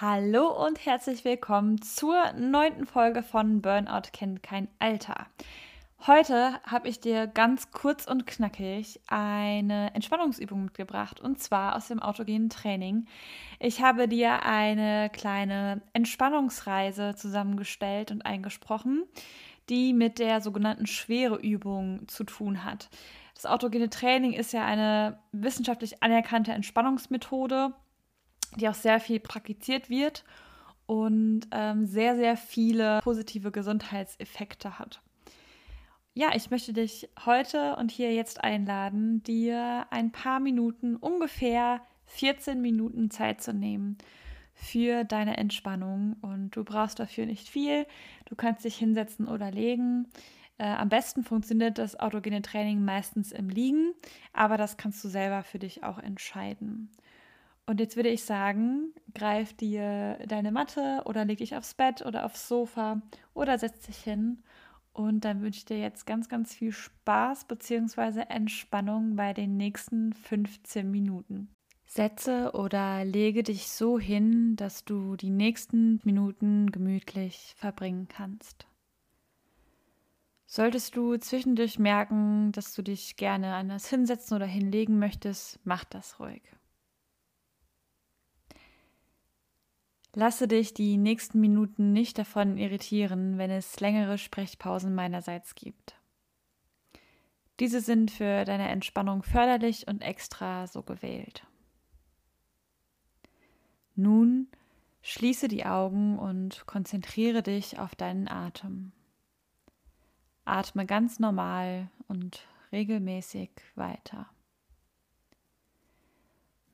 Hallo und herzlich willkommen zur neunten Folge von Burnout kennt kein Alter. Heute habe ich dir ganz kurz und knackig eine Entspannungsübung mitgebracht und zwar aus dem autogenen Training. Ich habe dir eine kleine Entspannungsreise zusammengestellt und eingesprochen, die mit der sogenannten Schwereübung zu tun hat. Das autogene Training ist ja eine wissenschaftlich anerkannte Entspannungsmethode die auch sehr viel praktiziert wird und ähm, sehr, sehr viele positive Gesundheitseffekte hat. Ja, ich möchte dich heute und hier jetzt einladen, dir ein paar Minuten, ungefähr 14 Minuten Zeit zu nehmen für deine Entspannung. Und du brauchst dafür nicht viel. Du kannst dich hinsetzen oder legen. Äh, am besten funktioniert das autogene Training meistens im Liegen, aber das kannst du selber für dich auch entscheiden. Und jetzt würde ich sagen, greif dir deine Matte oder leg dich aufs Bett oder aufs Sofa oder setz dich hin. Und dann wünsche ich dir jetzt ganz, ganz viel Spaß bzw. Entspannung bei den nächsten 15 Minuten. Setze oder lege dich so hin, dass du die nächsten Minuten gemütlich verbringen kannst. Solltest du zwischendurch merken, dass du dich gerne anders hinsetzen oder hinlegen möchtest, mach das ruhig. Lasse dich die nächsten Minuten nicht davon irritieren, wenn es längere Sprechpausen meinerseits gibt. Diese sind für deine Entspannung förderlich und extra so gewählt. Nun schließe die Augen und konzentriere dich auf deinen Atem. Atme ganz normal und regelmäßig weiter.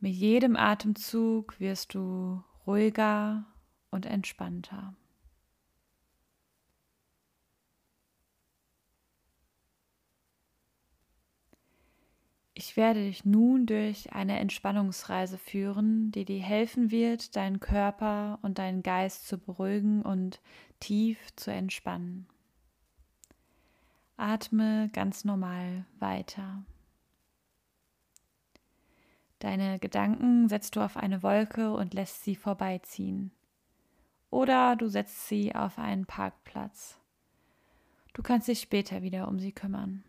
Mit jedem Atemzug wirst du ruhiger und entspannter. Ich werde dich nun durch eine Entspannungsreise führen, die dir helfen wird, deinen Körper und deinen Geist zu beruhigen und tief zu entspannen. Atme ganz normal weiter. Deine Gedanken setzt du auf eine Wolke und lässt sie vorbeiziehen. Oder du setzt sie auf einen Parkplatz. Du kannst dich später wieder um sie kümmern.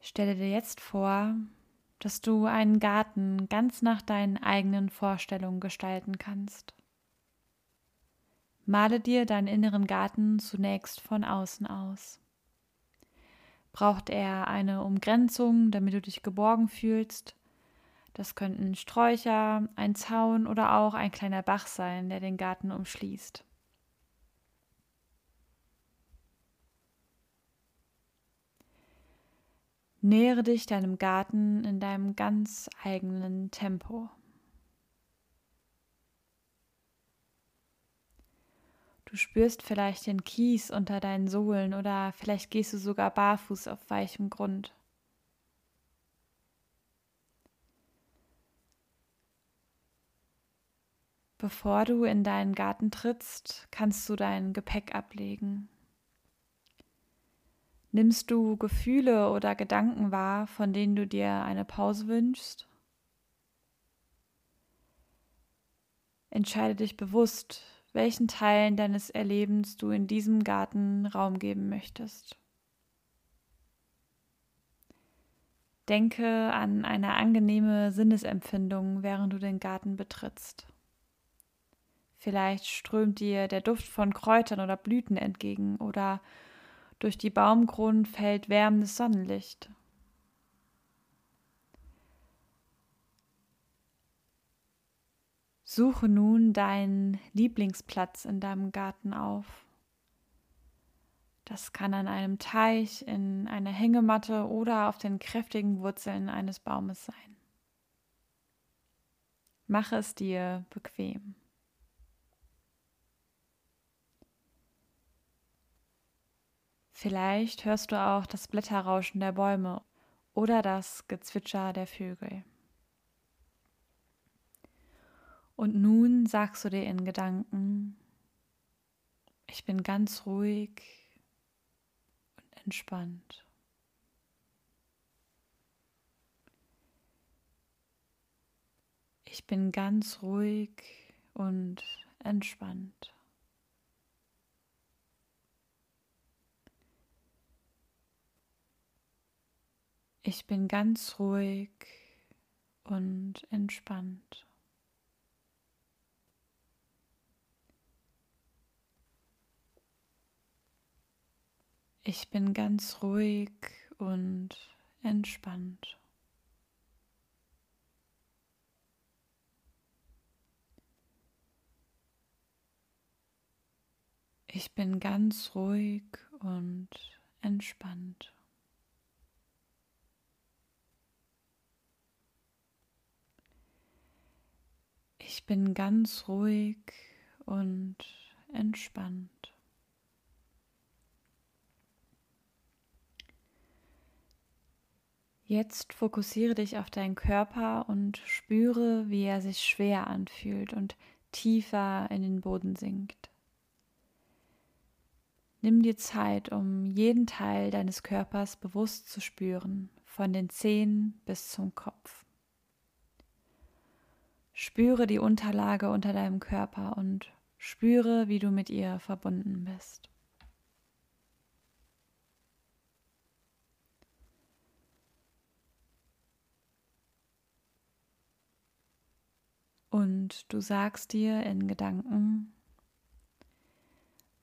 Stelle dir jetzt vor, dass du einen Garten ganz nach deinen eigenen Vorstellungen gestalten kannst. Male dir deinen inneren Garten zunächst von außen aus. Braucht er eine Umgrenzung, damit du dich geborgen fühlst? Das könnten Sträucher, ein Zaun oder auch ein kleiner Bach sein, der den Garten umschließt. Nähere dich deinem Garten in deinem ganz eigenen Tempo. Du spürst vielleicht den Kies unter deinen Sohlen oder vielleicht gehst du sogar barfuß auf weichem Grund. Bevor du in deinen Garten trittst, kannst du dein Gepäck ablegen. Nimmst du Gefühle oder Gedanken wahr, von denen du dir eine Pause wünschst? Entscheide dich bewusst, welchen Teilen deines Erlebens du in diesem Garten Raum geben möchtest. Denke an eine angenehme Sinnesempfindung, während du den Garten betrittst. Vielleicht strömt dir der Duft von Kräutern oder Blüten entgegen oder durch die Baumkronen fällt wärmendes Sonnenlicht. Suche nun deinen Lieblingsplatz in deinem Garten auf. Das kann an einem Teich, in einer Hängematte oder auf den kräftigen Wurzeln eines Baumes sein. Mache es dir bequem. Vielleicht hörst du auch das Blätterrauschen der Bäume oder das Gezwitscher der Vögel. Und nun sagst du dir in Gedanken, ich bin ganz ruhig und entspannt. Ich bin ganz ruhig und entspannt. Ich bin ganz ruhig und entspannt. Ich bin ganz ruhig und entspannt. Ich bin ganz ruhig und entspannt. Ich bin ganz ruhig und entspannt. Jetzt fokussiere dich auf deinen Körper und spüre, wie er sich schwer anfühlt und tiefer in den Boden sinkt. Nimm dir Zeit, um jeden Teil deines Körpers bewusst zu spüren, von den Zehen bis zum Kopf. Spüre die Unterlage unter deinem Körper und spüre, wie du mit ihr verbunden bist. Und du sagst dir in Gedanken,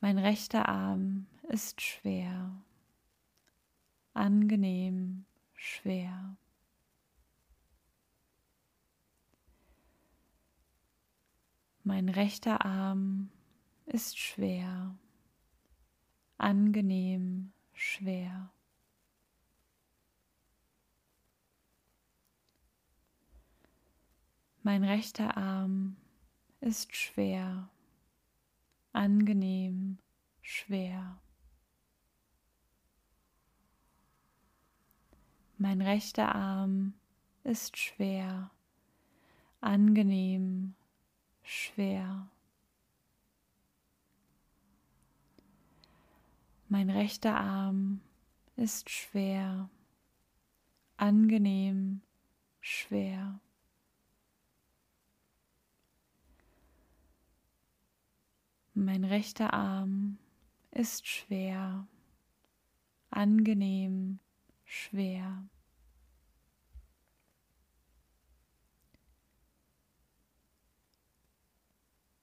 mein rechter Arm ist schwer, angenehm schwer. Mein rechter Arm ist schwer, angenehm schwer. Mein rechter Arm ist schwer, angenehm schwer. Mein rechter Arm ist schwer, angenehm schwer. Mein rechter Arm ist schwer, angenehm schwer. Mein rechter Arm ist schwer, angenehm schwer.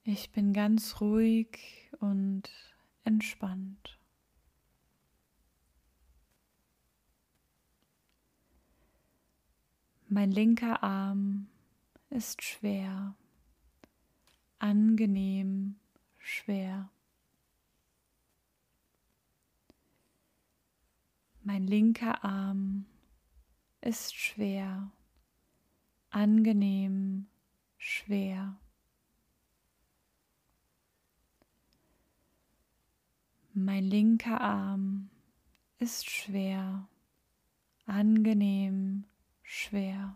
Ich bin ganz ruhig und entspannt. Mein linker Arm ist schwer, angenehm schwer. Mein linker Arm ist schwer, angenehm schwer. Mein linker Arm ist schwer, angenehm schwer.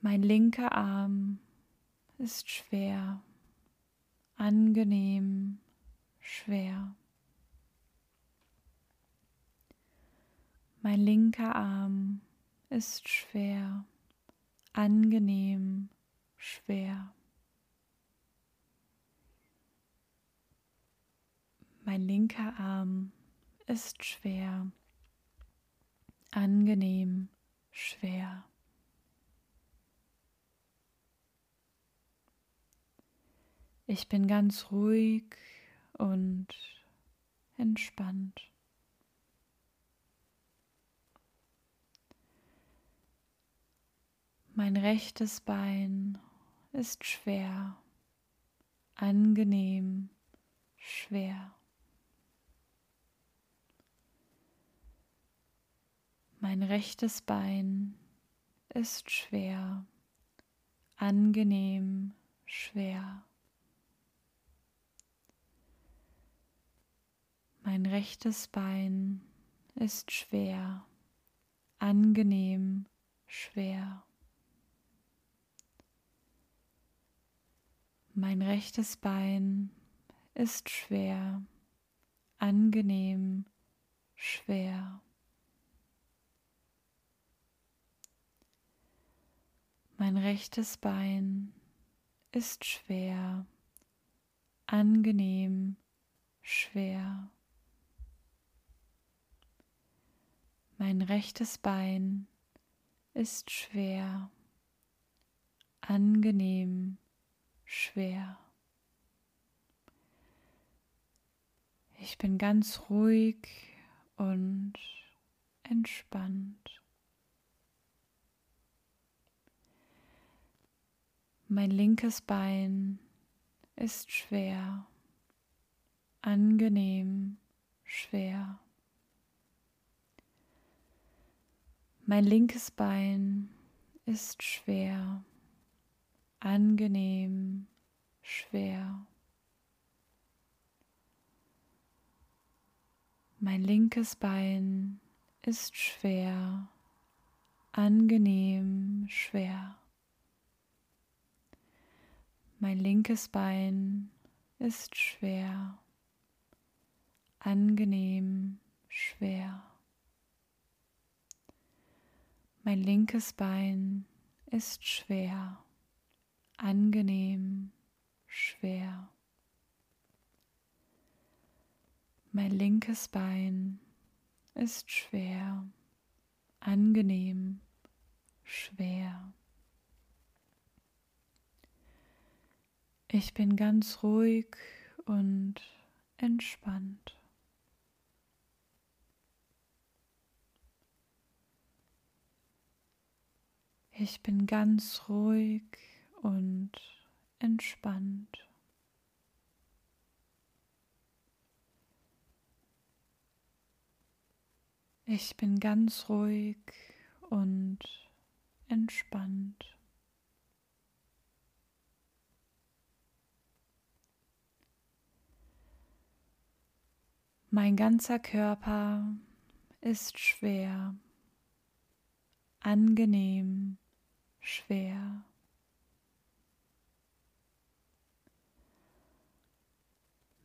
Mein linker Arm ist schwer, angenehm, schwer. Mein linker Arm ist schwer, angenehm, schwer. Mein linker Arm ist schwer, angenehm, schwer. Ich bin ganz ruhig und entspannt. Mein rechtes Bein ist schwer, angenehm, schwer. Mein rechtes Bein ist schwer, angenehm, schwer. Mein rechtes Bein ist schwer, angenehm schwer. Mein rechtes Bein ist schwer, angenehm schwer. Mein rechtes Bein ist schwer, angenehm schwer. Mein rechtes Bein ist schwer, angenehm schwer. Ich bin ganz ruhig und entspannt. Mein linkes Bein ist schwer, angenehm schwer. Mein linkes Bein ist schwer, angenehm schwer. Mein linkes Bein ist schwer, angenehm schwer. Mein linkes Bein ist schwer, angenehm schwer. Mein linkes Bein ist schwer, angenehm schwer. Mein linkes Bein ist schwer, angenehm, schwer. Ich bin ganz ruhig und entspannt. Ich bin ganz ruhig und entspannt. Ich bin ganz ruhig und entspannt. Mein ganzer Körper ist schwer, angenehm schwer.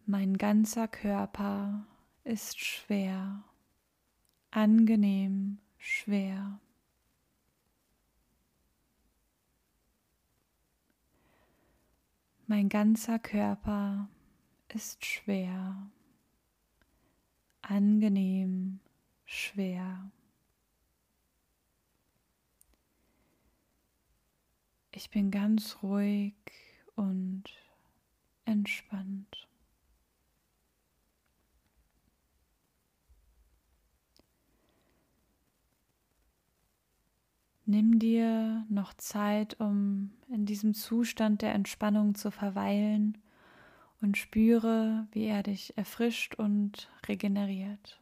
Mein ganzer Körper ist schwer angenehm schwer. Mein ganzer Körper ist schwer, angenehm schwer. Ich bin ganz ruhig und entspannt. Nimm dir noch Zeit, um in diesem Zustand der Entspannung zu verweilen und spüre, wie er dich erfrischt und regeneriert.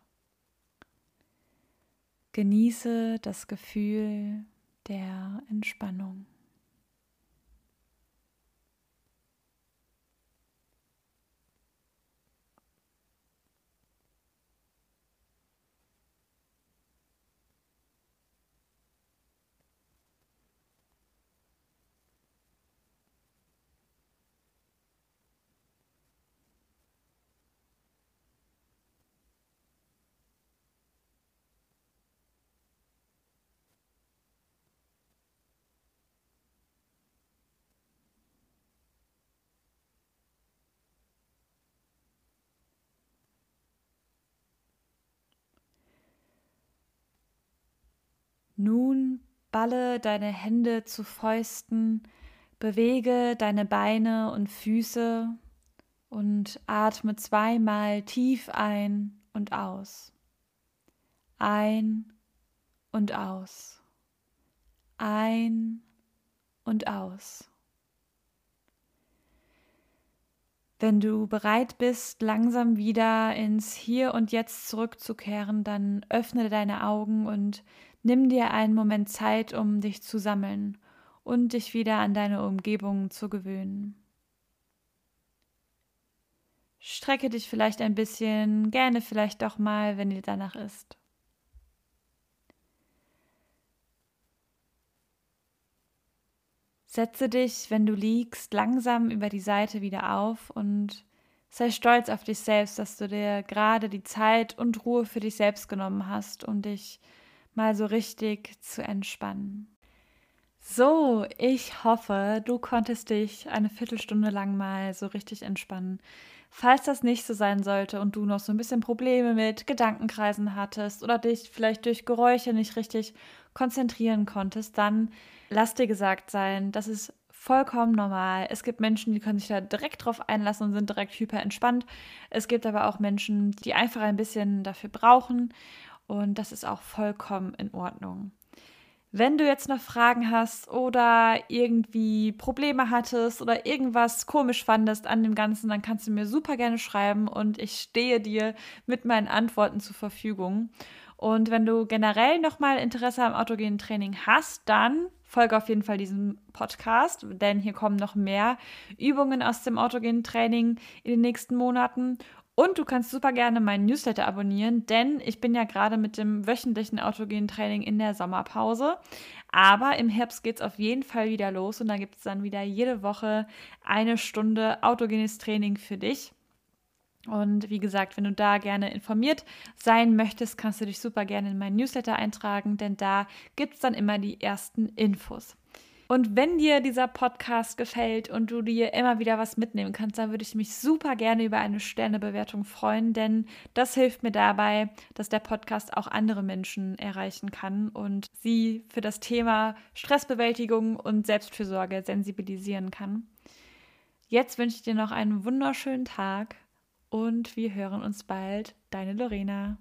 Genieße das Gefühl der Entspannung. Nun balle deine Hände zu Fäusten, bewege deine Beine und Füße und atme zweimal tief ein und aus. Ein und aus. Ein und aus. Wenn du bereit bist, langsam wieder ins Hier und Jetzt zurückzukehren, dann öffne deine Augen und Nimm dir einen Moment Zeit, um dich zu sammeln und dich wieder an deine Umgebung zu gewöhnen. Strecke dich vielleicht ein bisschen, gerne vielleicht doch mal, wenn dir danach ist. Setze dich, wenn du liegst, langsam über die Seite wieder auf und sei stolz auf dich selbst, dass du dir gerade die Zeit und Ruhe für dich selbst genommen hast, um dich mal so richtig zu entspannen. So, ich hoffe, du konntest dich eine Viertelstunde lang mal so richtig entspannen. Falls das nicht so sein sollte und du noch so ein bisschen Probleme mit Gedankenkreisen hattest oder dich vielleicht durch Geräusche nicht richtig konzentrieren konntest, dann lass dir gesagt sein, das ist vollkommen normal. Es gibt Menschen, die können sich da direkt drauf einlassen und sind direkt hyper entspannt. Es gibt aber auch Menschen, die einfach ein bisschen dafür brauchen und das ist auch vollkommen in Ordnung. Wenn du jetzt noch Fragen hast oder irgendwie Probleme hattest oder irgendwas komisch fandest an dem Ganzen, dann kannst du mir super gerne schreiben und ich stehe dir mit meinen Antworten zur Verfügung. Und wenn du generell nochmal Interesse am autogenen Training hast, dann folge auf jeden Fall diesem Podcast, denn hier kommen noch mehr Übungen aus dem autogenen Training in den nächsten Monaten. Und du kannst super gerne meinen Newsletter abonnieren, denn ich bin ja gerade mit dem wöchentlichen autogenen Training in der Sommerpause. Aber im Herbst geht es auf jeden Fall wieder los und da gibt es dann wieder jede Woche eine Stunde autogenes Training für dich. Und wie gesagt, wenn du da gerne informiert sein möchtest, kannst du dich super gerne in meinen Newsletter eintragen, denn da gibt es dann immer die ersten Infos. Und wenn dir dieser Podcast gefällt und du dir immer wieder was mitnehmen kannst, dann würde ich mich super gerne über eine Sternebewertung freuen, denn das hilft mir dabei, dass der Podcast auch andere Menschen erreichen kann und sie für das Thema Stressbewältigung und Selbstfürsorge sensibilisieren kann. Jetzt wünsche ich dir noch einen wunderschönen Tag und wir hören uns bald. Deine Lorena.